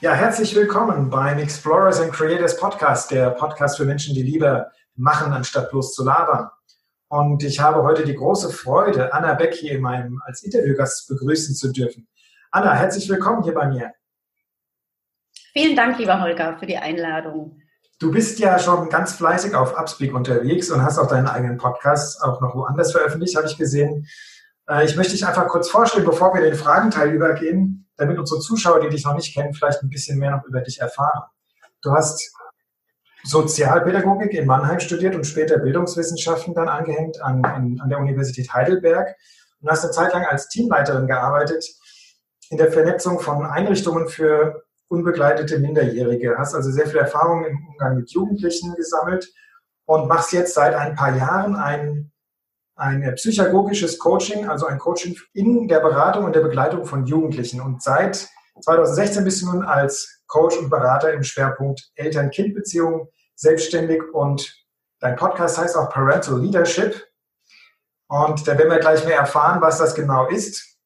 Ja, herzlich willkommen beim Explorers and Creators Podcast, der Podcast für Menschen, die lieber machen, anstatt bloß zu labern. Und ich habe heute die große Freude, Anna Beck hier in meinem, als Interviewgast begrüßen zu dürfen. Anna, herzlich willkommen hier bei mir. Vielen Dank, lieber Holger, für die Einladung. Du bist ja schon ganz fleißig auf Upspeak unterwegs und hast auch deinen eigenen Podcast auch noch woanders veröffentlicht, habe ich gesehen. Äh, ich möchte dich einfach kurz vorstellen, bevor wir den Fragenteil übergehen damit unsere Zuschauer, die dich noch nicht kennen, vielleicht ein bisschen mehr noch über dich erfahren. Du hast Sozialpädagogik in Mannheim studiert und später Bildungswissenschaften dann angehängt an, in, an der Universität Heidelberg und hast eine Zeit lang als Teamleiterin gearbeitet in der Vernetzung von Einrichtungen für unbegleitete Minderjährige. Hast also sehr viel Erfahrung im Umgang mit Jugendlichen gesammelt und machst jetzt seit ein paar Jahren ein ein psychagogisches Coaching, also ein Coaching in der Beratung und der Begleitung von Jugendlichen. Und seit 2016 bist du nun als Coach und Berater im Schwerpunkt Eltern-Kind-Beziehungen selbstständig und dein Podcast heißt auch Parental Leadership. Und da werden wir gleich mehr erfahren, was das genau ist.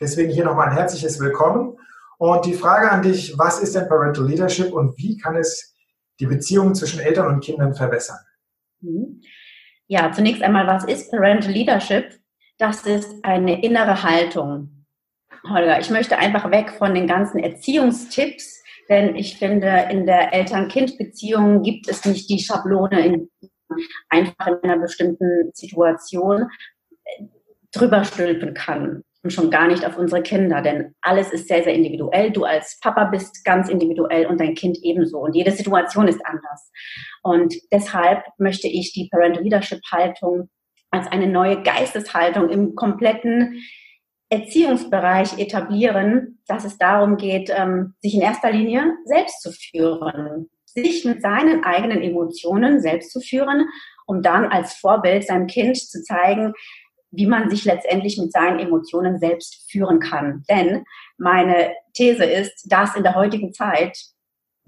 Deswegen hier nochmal ein herzliches Willkommen. Und die Frage an dich, was ist denn Parental Leadership und wie kann es die Beziehungen zwischen Eltern und Kindern verbessern? Mhm. Ja, zunächst einmal, was ist Parental Leadership? Das ist eine innere Haltung. Holger, ich möchte einfach weg von den ganzen Erziehungstipps, denn ich finde, in der Eltern-Kind-Beziehung gibt es nicht die Schablone in, einfach in einer bestimmten Situation drüber stülpen kann und schon gar nicht auf unsere Kinder, denn alles ist sehr, sehr individuell. Du als Papa bist ganz individuell und dein Kind ebenso und jede Situation ist anders. Und deshalb möchte ich die Parental Leadership Haltung als eine neue Geisteshaltung im kompletten Erziehungsbereich etablieren, dass es darum geht, ähm, sich in erster Linie selbst zu führen, sich mit seinen eigenen Emotionen selbst zu führen, um dann als Vorbild seinem Kind zu zeigen, wie man sich letztendlich mit seinen Emotionen selbst führen kann. Denn meine These ist, dass in der heutigen Zeit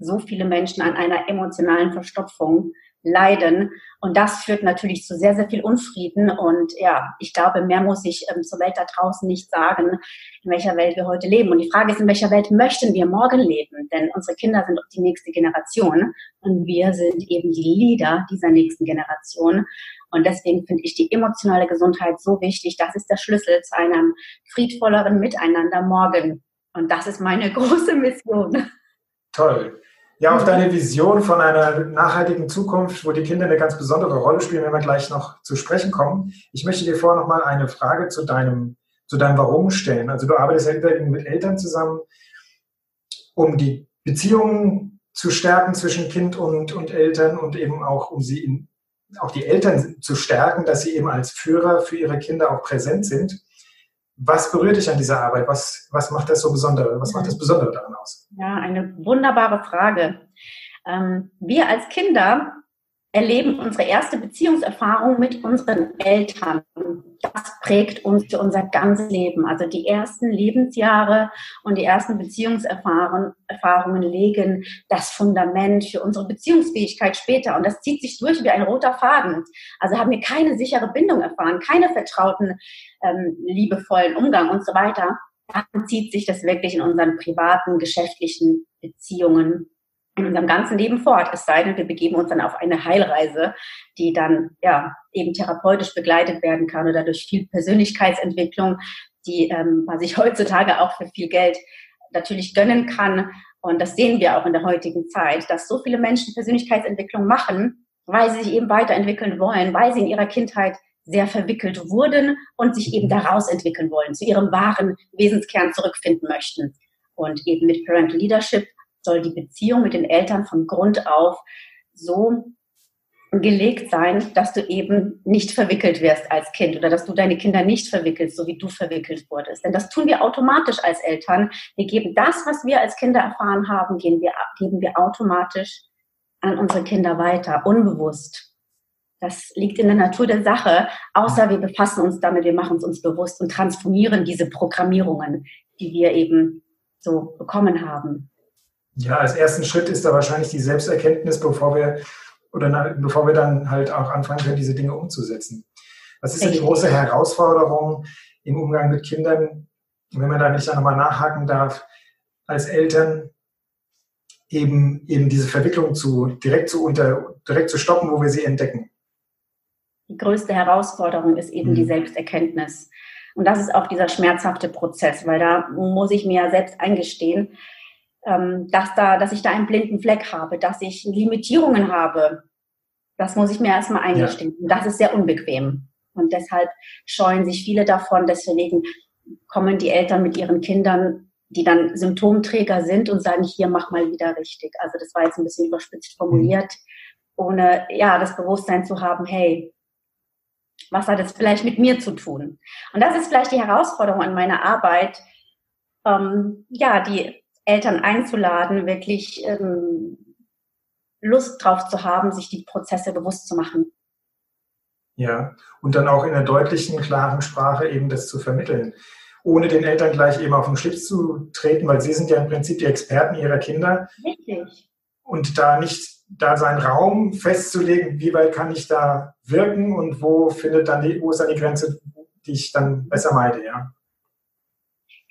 so viele Menschen an einer emotionalen Verstopfung leiden. Und das führt natürlich zu sehr, sehr viel Unfrieden. Und ja, ich glaube, mehr muss ich ähm, zur Welt da draußen nicht sagen, in welcher Welt wir heute leben. Und die Frage ist, in welcher Welt möchten wir morgen leben? Denn unsere Kinder sind die nächste Generation und wir sind eben die Leader dieser nächsten Generation. Und deswegen finde ich die emotionale Gesundheit so wichtig. Das ist der Schlüssel zu einem friedvolleren Miteinander morgen. Und das ist meine große Mission. Toll. Ja, auf deine Vision von einer nachhaltigen Zukunft, wo die Kinder eine ganz besondere Rolle spielen, wenn wir gleich noch zu sprechen kommen. Ich möchte dir vorher noch mal eine Frage zu deinem, zu deinem Warum stellen. Also du arbeitest ja überwiegend mit Eltern zusammen, um die Beziehungen zu stärken zwischen Kind und, und Eltern und eben auch, um sie in, auch die Eltern zu stärken, dass sie eben als Führer für ihre Kinder auch präsent sind. Was berührt dich an dieser Arbeit? Was, was macht das so Besondere? Was macht das Besondere daran aus? Ja, eine wunderbare Frage. Ähm, wir als Kinder erleben unsere erste Beziehungserfahrung mit unseren Eltern. Das prägt uns für unser ganzes Leben. Also die ersten Lebensjahre und die ersten Beziehungserfahrungen legen das Fundament für unsere Beziehungsfähigkeit später. Und das zieht sich durch wie ein roter Faden. Also haben wir keine sichere Bindung erfahren, keine vertrauten, ähm, liebevollen Umgang und so weiter. Dann zieht sich das wirklich in unseren privaten, geschäftlichen Beziehungen in unserem ganzen Leben fort. Es sei denn, wir begeben uns dann auf eine Heilreise, die dann ja eben therapeutisch begleitet werden kann oder durch viel Persönlichkeitsentwicklung, die ähm, man sich heutzutage auch für viel Geld natürlich gönnen kann. Und das sehen wir auch in der heutigen Zeit, dass so viele Menschen Persönlichkeitsentwicklung machen, weil sie sich eben weiterentwickeln wollen, weil sie in ihrer Kindheit sehr verwickelt wurden und sich eben daraus entwickeln wollen, zu ihrem wahren Wesenskern zurückfinden möchten. Und eben mit Parental Leadership soll die Beziehung mit den Eltern von Grund auf so gelegt sein, dass du eben nicht verwickelt wirst als Kind oder dass du deine Kinder nicht verwickelst, so wie du verwickelt wurdest. Denn das tun wir automatisch als Eltern. Wir geben das, was wir als Kinder erfahren haben, geben wir, geben wir automatisch an unsere Kinder weiter, unbewusst. Das liegt in der Natur der Sache, außer wir befassen uns damit, wir machen es uns bewusst und transformieren diese Programmierungen, die wir eben so bekommen haben. Ja, als ersten Schritt ist da wahrscheinlich die Selbsterkenntnis, bevor wir oder bevor wir dann halt auch anfangen können, diese Dinge umzusetzen. Was ist denn die große Herausforderung im Umgang mit Kindern, wenn man da nicht nochmal nachhaken darf, als Eltern eben, eben diese Verwicklung zu, direkt zu unter, direkt zu stoppen, wo wir sie entdecken? Die größte Herausforderung ist eben mhm. die Selbsterkenntnis. Und das ist auch dieser schmerzhafte Prozess, weil da muss ich mir ja selbst eingestehen, dass, da, dass ich da einen blinden Fleck habe, dass ich Limitierungen habe. Das muss ich mir erstmal eingestehen. Ja. Und das ist sehr unbequem. Und deshalb scheuen sich viele davon. Deswegen kommen die Eltern mit ihren Kindern, die dann Symptomträger sind und sagen, hier mach mal wieder richtig. Also das war jetzt ein bisschen überspitzt formuliert, ohne ja das Bewusstsein zu haben, hey, was hat es vielleicht mit mir zu tun? Und das ist vielleicht die Herausforderung an meiner Arbeit, ähm, ja, die Eltern einzuladen, wirklich ähm, Lust drauf zu haben, sich die Prozesse bewusst zu machen. Ja, und dann auch in einer deutlichen, klaren Sprache eben das zu vermitteln, ohne den Eltern gleich eben auf den Schlips zu treten, weil sie sind ja im Prinzip die Experten ihrer Kinder. Richtig. Und da nicht da seinen Raum festzulegen, wie weit kann ich da wirken und wo findet dann die, wo ist dann die Grenze, die ich dann besser meide, ja.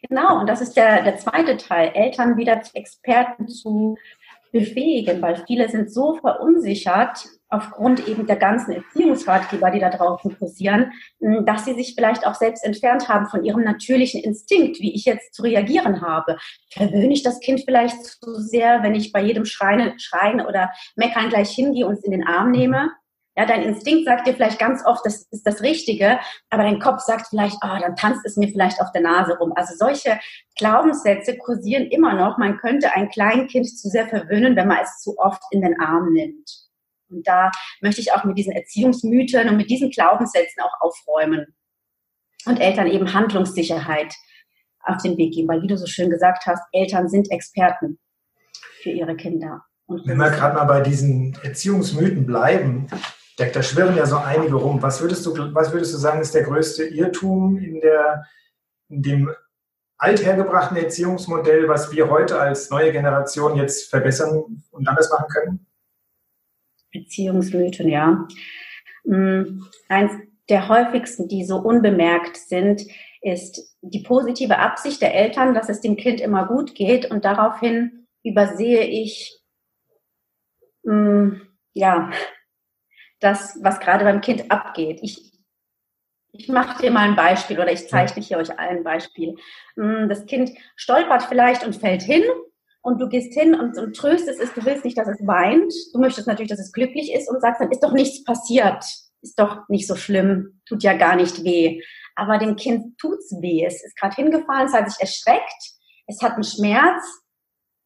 Genau, und das ist der, der zweite Teil, Eltern wieder zu Experten zu befähigen, weil viele sind so verunsichert aufgrund eben der ganzen Erziehungsratgeber, die da draußen kursieren, dass sie sich vielleicht auch selbst entfernt haben von ihrem natürlichen Instinkt, wie ich jetzt zu reagieren habe. Verwöhne ich das Kind vielleicht zu sehr, wenn ich bei jedem Schreien, Schreien oder Meckern gleich hingehe und es in den Arm nehme? Ja, dein Instinkt sagt dir vielleicht ganz oft, das ist das Richtige, aber dein Kopf sagt vielleicht, ah, oh, dann tanzt es mir vielleicht auf der Nase rum. Also solche Glaubenssätze kursieren immer noch. Man könnte ein Kleinkind zu sehr verwöhnen, wenn man es zu oft in den Arm nimmt. Und da möchte ich auch mit diesen Erziehungsmythen und mit diesen Glaubenssätzen auch aufräumen und Eltern eben Handlungssicherheit auf den Weg geben, weil wie du so schön gesagt hast, Eltern sind Experten für ihre Kinder. Und Wenn wir gerade mal bei diesen Erziehungsmythen bleiben, da, da schwirren ja so einige rum. Was würdest du, was würdest du sagen, ist der größte Irrtum in, der, in dem althergebrachten Erziehungsmodell, was wir heute als neue Generation jetzt verbessern und anders machen können? Beziehungsmythen, ja. Mm, eins der häufigsten, die so unbemerkt sind, ist die positive Absicht der Eltern, dass es dem Kind immer gut geht und daraufhin übersehe ich, mm, ja, das, was gerade beim Kind abgeht. Ich, ich mache dir mal ein Beispiel oder ich zeichne hier euch allen ein Beispiel. Hm, das Kind stolpert vielleicht und fällt hin und du gehst hin und, und tröstest es, du willst nicht, dass es weint. Du möchtest natürlich, dass es glücklich ist und sagst, dann ist doch nichts passiert. Ist doch nicht so schlimm, tut ja gar nicht weh. Aber dem Kind tut's weh. Es ist gerade hingefallen, es hat sich erschreckt, es hat einen Schmerz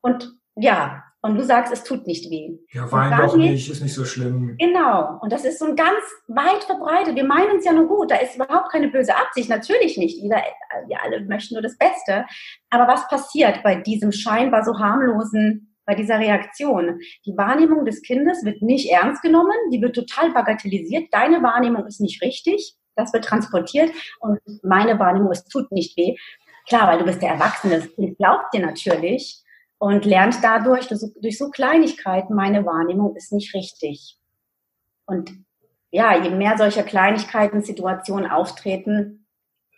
und ja, und du sagst, es tut nicht weh. Ja, wein doch nicht, ist nicht so schlimm. Genau. Und das ist so ein ganz weit verbreitet. Wir meinen es ja nur gut. Da ist überhaupt keine böse Absicht. Natürlich nicht. Jeder, wir alle möchten nur das Beste. Aber was passiert bei diesem scheinbar so harmlosen, bei dieser Reaktion? Die Wahrnehmung des Kindes wird nicht ernst genommen. Die wird total bagatellisiert. Deine Wahrnehmung ist nicht richtig. Das wird transportiert. Und meine Wahrnehmung, es tut nicht weh. Klar, weil du bist der Erwachsene. Das Kind glaubt dir natürlich und lernt dadurch, durch so Kleinigkeiten, meine Wahrnehmung ist nicht richtig. Und ja, je mehr solcher Kleinigkeiten, Situationen auftreten,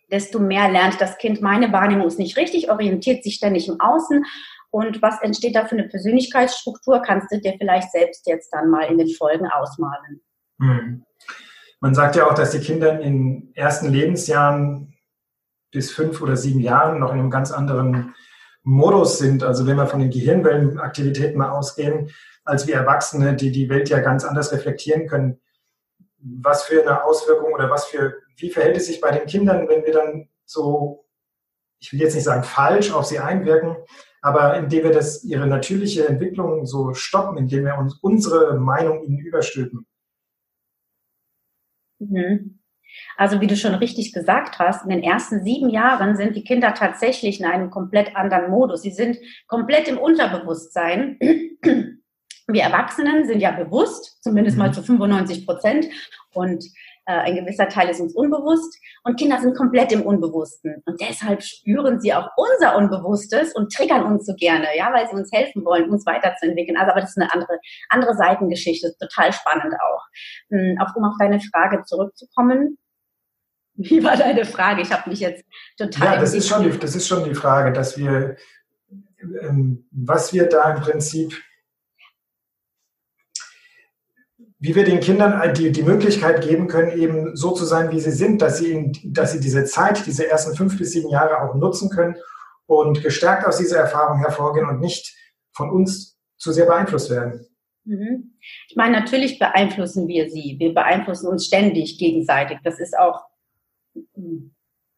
desto mehr lernt das Kind, meine Wahrnehmung ist nicht richtig, orientiert sich ständig im Außen. Und was entsteht da für eine Persönlichkeitsstruktur, kannst du dir vielleicht selbst jetzt dann mal in den Folgen ausmalen. Hm. Man sagt ja auch, dass die Kinder in ersten Lebensjahren bis fünf oder sieben Jahren noch in einem ganz anderen Modus sind, also wenn wir von den Gehirnwellenaktivitäten mal ausgehen, als wir Erwachsene, die die Welt ja ganz anders reflektieren können. Was für eine Auswirkung oder was für, wie verhält es sich bei den Kindern, wenn wir dann so, ich will jetzt nicht sagen falsch auf sie einwirken, aber indem wir das, ihre natürliche Entwicklung so stoppen, indem wir uns unsere Meinung ihnen überstülpen. Mhm. Also wie du schon richtig gesagt hast, in den ersten sieben Jahren sind die Kinder tatsächlich in einem komplett anderen Modus. Sie sind komplett im Unterbewusstsein. Wir Erwachsenen sind ja bewusst, zumindest mal mhm. zu 95 Prozent. Und äh, ein gewisser Teil ist uns unbewusst. Und Kinder sind komplett im Unbewussten. Und deshalb spüren sie auch unser Unbewusstes und triggern uns so gerne, ja, weil sie uns helfen wollen, uns weiterzuentwickeln. Also, aber das ist eine andere, andere Seitengeschichte, total spannend auch. Hm, auch um auf deine Frage zurückzukommen. Wie war deine Frage? Ich habe mich jetzt total. Ja, das ist, schon die, das ist schon die Frage, dass wir, ähm, was wir da im Prinzip wie wir den Kindern die, die Möglichkeit geben können, eben so zu sein, wie sie sind, dass sie, dass sie diese Zeit, diese ersten fünf bis sieben Jahre auch nutzen können und gestärkt aus dieser Erfahrung hervorgehen und nicht von uns zu sehr beeinflusst werden. Mhm. Ich meine, natürlich beeinflussen wir sie. Wir beeinflussen uns ständig gegenseitig. Das ist auch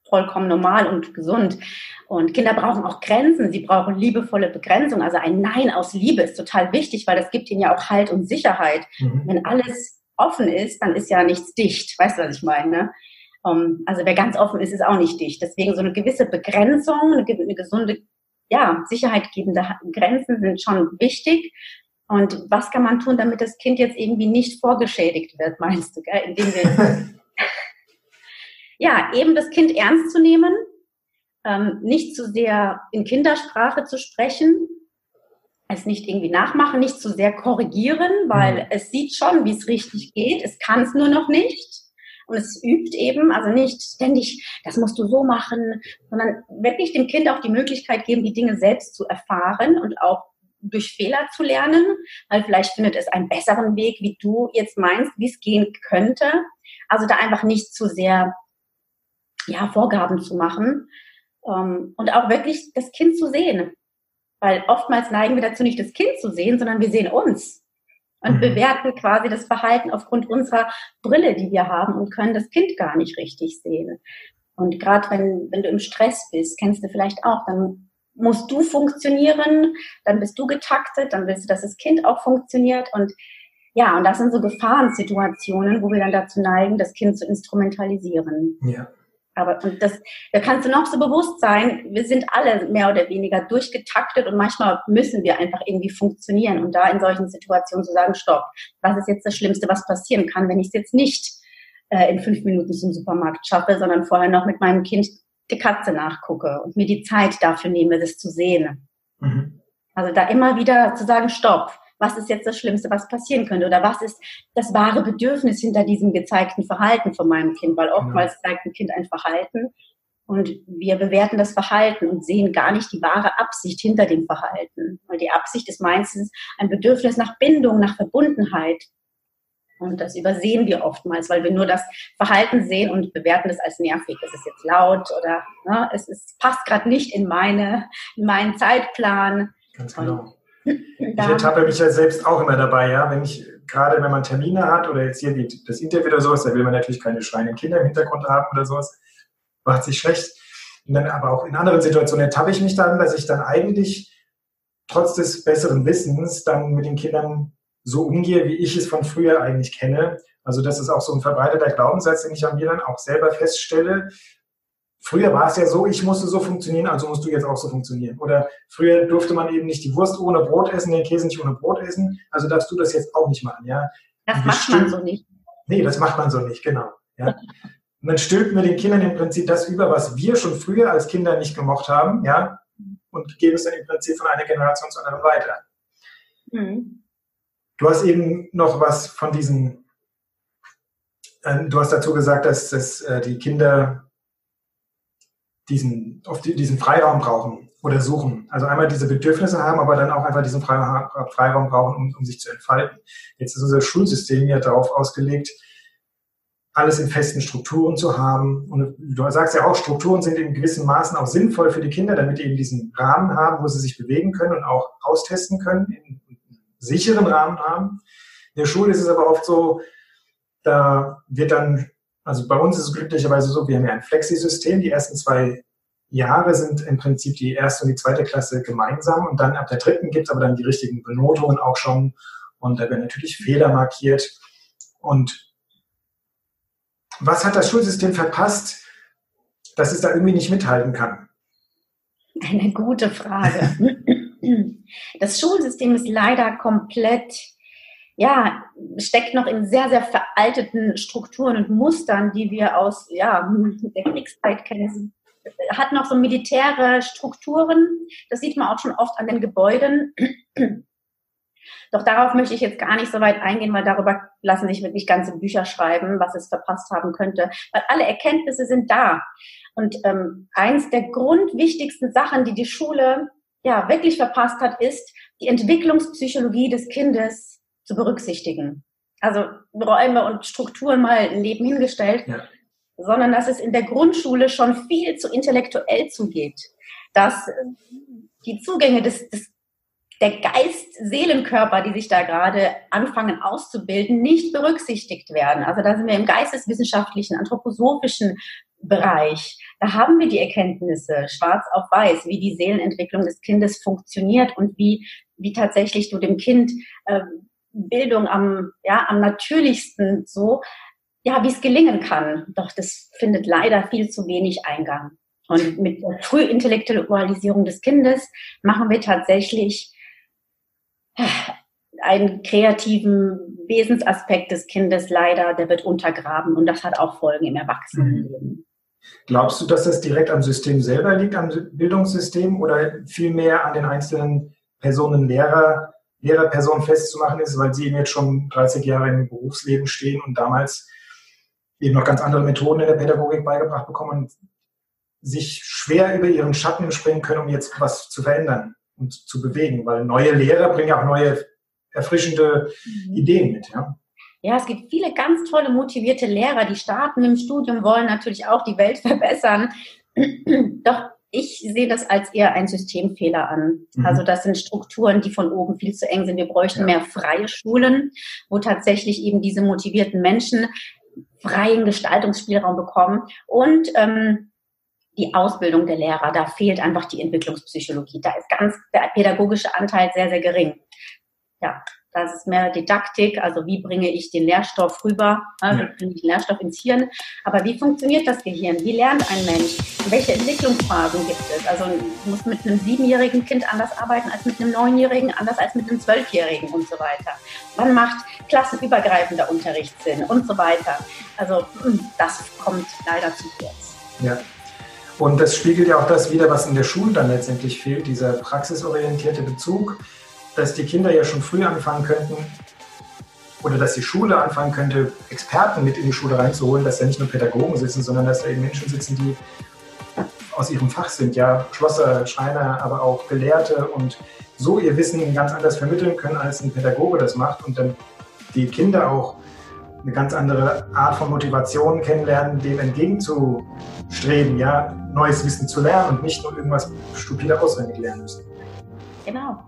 vollkommen normal und gesund. Und Kinder brauchen auch Grenzen. Sie brauchen liebevolle Begrenzung. Also ein Nein aus Liebe ist total wichtig, weil das gibt ihnen ja auch Halt und Sicherheit. Mhm. Wenn alles offen ist, dann ist ja nichts dicht. Weißt du, was ich meine? Ne? Um, ähm, also wer ganz offen ist, ist auch nicht dicht. Deswegen so eine gewisse Begrenzung, eine, eine gesunde, ja, sicherheitgebende Grenzen sind schon wichtig. Und was kann man tun, damit das Kind jetzt irgendwie nicht vorgeschädigt wird, meinst du, gell? indem wir ja, eben das Kind ernst zu nehmen, ähm, nicht zu sehr in Kindersprache zu sprechen, es nicht irgendwie nachmachen, nicht zu sehr korrigieren, weil mhm. es sieht schon, wie es richtig geht, es kann es nur noch nicht. Und es übt eben, also nicht ständig, das musst du so machen, sondern wirklich dem Kind auch die Möglichkeit geben, die Dinge selbst zu erfahren und auch durch Fehler zu lernen, weil vielleicht findet es einen besseren Weg, wie du jetzt meinst, wie es gehen könnte. Also da einfach nicht zu sehr ja, Vorgaben zu machen ähm, und auch wirklich das Kind zu sehen. Weil oftmals neigen wir dazu, nicht das Kind zu sehen, sondern wir sehen uns und mhm. bewerten quasi das Verhalten aufgrund unserer Brille, die wir haben und können das Kind gar nicht richtig sehen. Und gerade wenn, wenn du im Stress bist, kennst du vielleicht auch, dann musst du funktionieren, dann bist du getaktet, dann willst du, dass das Kind auch funktioniert und ja, und das sind so Gefahrensituationen, wo wir dann dazu neigen, das Kind zu instrumentalisieren. Ja. Aber und das, da kannst du noch so bewusst sein, wir sind alle mehr oder weniger durchgetaktet und manchmal müssen wir einfach irgendwie funktionieren. Und da in solchen Situationen zu sagen, stopp, was ist jetzt das Schlimmste, was passieren kann, wenn ich es jetzt nicht äh, in fünf Minuten zum Supermarkt schaffe, sondern vorher noch mit meinem Kind die Katze nachgucke und mir die Zeit dafür nehme, das zu sehen. Mhm. Also da immer wieder zu sagen, stopp, was ist jetzt das Schlimmste, was passieren könnte oder was ist das wahre Bedürfnis hinter diesem gezeigten Verhalten von meinem Kind, weil oftmals ja. zeigt ein Kind ein Verhalten und wir bewerten das Verhalten und sehen gar nicht die wahre Absicht hinter dem Verhalten, weil die Absicht ist meistens ein Bedürfnis nach Bindung, nach Verbundenheit. Und das übersehen wir oftmals, weil wir nur das Verhalten sehen und bewerten es als nervig. Es ist jetzt laut oder ne, es ist, passt gerade nicht in meine, in meinen Zeitplan. Ganz genau. Ich ertappe mich ja selbst auch immer dabei, ja, wenn ich gerade wenn man Termine hat oder jetzt hier das Interview oder sowas, da will man natürlich keine schreienden Kinder im Hintergrund haben oder sowas, macht sich schlecht. Und dann aber auch in anderen Situationen ertappe ich mich dann, dass ich dann eigentlich trotz des besseren Wissens dann mit den Kindern so umgehe, wie ich es von früher eigentlich kenne. Also das ist auch so ein verbreiteter Glaubenssatz, den ich an mir dann auch selber feststelle. Früher war es ja so, ich musste so funktionieren, also musst du jetzt auch so funktionieren. Oder früher durfte man eben nicht die Wurst ohne Brot essen, den Käse nicht ohne Brot essen, also darfst du das jetzt auch nicht machen, ja. Das macht man so nicht. Nee, das macht man so nicht, genau. Ja. Und dann stülpen wir den Kindern im Prinzip das über, was wir schon früher als Kinder nicht gemocht haben, ja, und geben es dann im Prinzip von einer Generation zu anderen weiter. Mhm. Du hast eben noch was von diesen, äh, du hast dazu gesagt, dass, dass äh, die Kinder diesen, auf die, diesen Freiraum brauchen oder suchen. Also einmal diese Bedürfnisse haben, aber dann auch einfach diesen Freiraum brauchen, um, um sich zu entfalten. Jetzt ist unser Schulsystem ja darauf ausgelegt, alles in festen Strukturen zu haben. Und du sagst ja auch, Strukturen sind in gewissen Maßen auch sinnvoll für die Kinder, damit die eben diesen Rahmen haben, wo sie sich bewegen können und auch austesten können, einen sicheren Rahmen haben. In der Schule ist es aber oft so, da wird dann also bei uns ist es glücklicherweise so, wir haben ja ein Flexi-System. Die ersten zwei Jahre sind im Prinzip die erste und die zweite Klasse gemeinsam und dann ab der dritten gibt es aber dann die richtigen Benotungen auch schon und da werden natürlich Fehler markiert und Was hat das Schulsystem verpasst, dass es da irgendwie nicht mithalten kann? Eine gute Frage. Das Schulsystem ist leider komplett, ja, steckt noch in sehr, sehr veralteten Strukturen und Mustern, die wir aus ja, der Kriegszeit kennen. Hat noch so militäre Strukturen. Das sieht man auch schon oft an den Gebäuden. Doch darauf möchte ich jetzt gar nicht so weit eingehen, weil darüber lassen sich wirklich ganze Bücher schreiben, was es verpasst haben könnte. Weil alle Erkenntnisse sind da. Und ähm, eins der grundwichtigsten Sachen, die die Schule ja wirklich verpasst hat, ist, die Entwicklungspsychologie des Kindes zu berücksichtigen. Also Räume und Strukturen mal neben hingestellt, ja. sondern dass es in der Grundschule schon viel zu intellektuell zugeht. Dass die Zugänge des, des der Geist-Seelenkörper, die sich da gerade anfangen auszubilden, nicht berücksichtigt werden. Also da sind wir im geisteswissenschaftlichen, anthroposophischen Bereich. Da haben wir die Erkenntnisse schwarz auf weiß, wie die Seelenentwicklung des Kindes funktioniert und wie, wie tatsächlich du dem Kind äh, Bildung am, ja, am natürlichsten so, ja, wie es gelingen kann. Doch das findet leider viel zu wenig Eingang. Und mit der Frühintellektualisierung des Kindes machen wir tatsächlich einen kreativen Wesensaspekt des Kindes leider, der wird untergraben und das hat auch Folgen im Erwachsenenleben. Mhm. Glaubst du, dass das direkt am System selber liegt, am Bildungssystem oder vielmehr an den einzelnen Personen, Lehrer, Lehrerpersonen festzumachen ist, weil sie eben jetzt schon 30 Jahre im Berufsleben stehen und damals eben noch ganz andere Methoden in der Pädagogik beigebracht bekommen und sich schwer über ihren Schatten springen können, um jetzt was zu verändern und zu bewegen, weil neue Lehrer bringen auch neue erfrischende mhm. Ideen mit. Ja? Ja, es gibt viele ganz tolle, motivierte Lehrer, die starten im Studium, wollen natürlich auch die Welt verbessern. Doch ich sehe das als eher ein Systemfehler an. Mhm. Also das sind Strukturen, die von oben viel zu eng sind. Wir bräuchten ja. mehr freie Schulen, wo tatsächlich eben diese motivierten Menschen freien Gestaltungsspielraum bekommen. Und ähm, die Ausbildung der Lehrer, da fehlt einfach die Entwicklungspsychologie. Da ist ganz der pädagogische Anteil sehr, sehr gering. Ja, das ist mehr Didaktik, also wie bringe ich den Lehrstoff rüber, äh, wie bringe ich den Lehrstoff ins Hirn. Aber wie funktioniert das Gehirn? Wie lernt ein Mensch? Welche Entwicklungsphasen gibt es? Also du musst mit einem siebenjährigen Kind anders arbeiten als mit einem neunjährigen, anders als mit einem zwölfjährigen und so weiter. Wann macht klassenübergreifender Unterricht Sinn und so weiter? Also hm, das kommt leider zu kurz. Ja. Und das spiegelt ja auch das wieder, was in der Schule dann letztendlich fehlt, dieser praxisorientierte Bezug dass die Kinder ja schon früh anfangen könnten oder dass die Schule anfangen könnte, Experten mit in die Schule reinzuholen, dass da nicht nur Pädagogen sitzen, sondern dass da eben Menschen sitzen, die aus ihrem Fach sind, ja, Schlosser, Schreiner, aber auch Gelehrte und so ihr Wissen ganz anders vermitteln können, als ein Pädagoge das macht und dann die Kinder auch eine ganz andere Art von Motivation kennenlernen, dem entgegenzustreben, ja, neues Wissen zu lernen und nicht nur irgendwas stupide auswendig lernen müssen. Genau.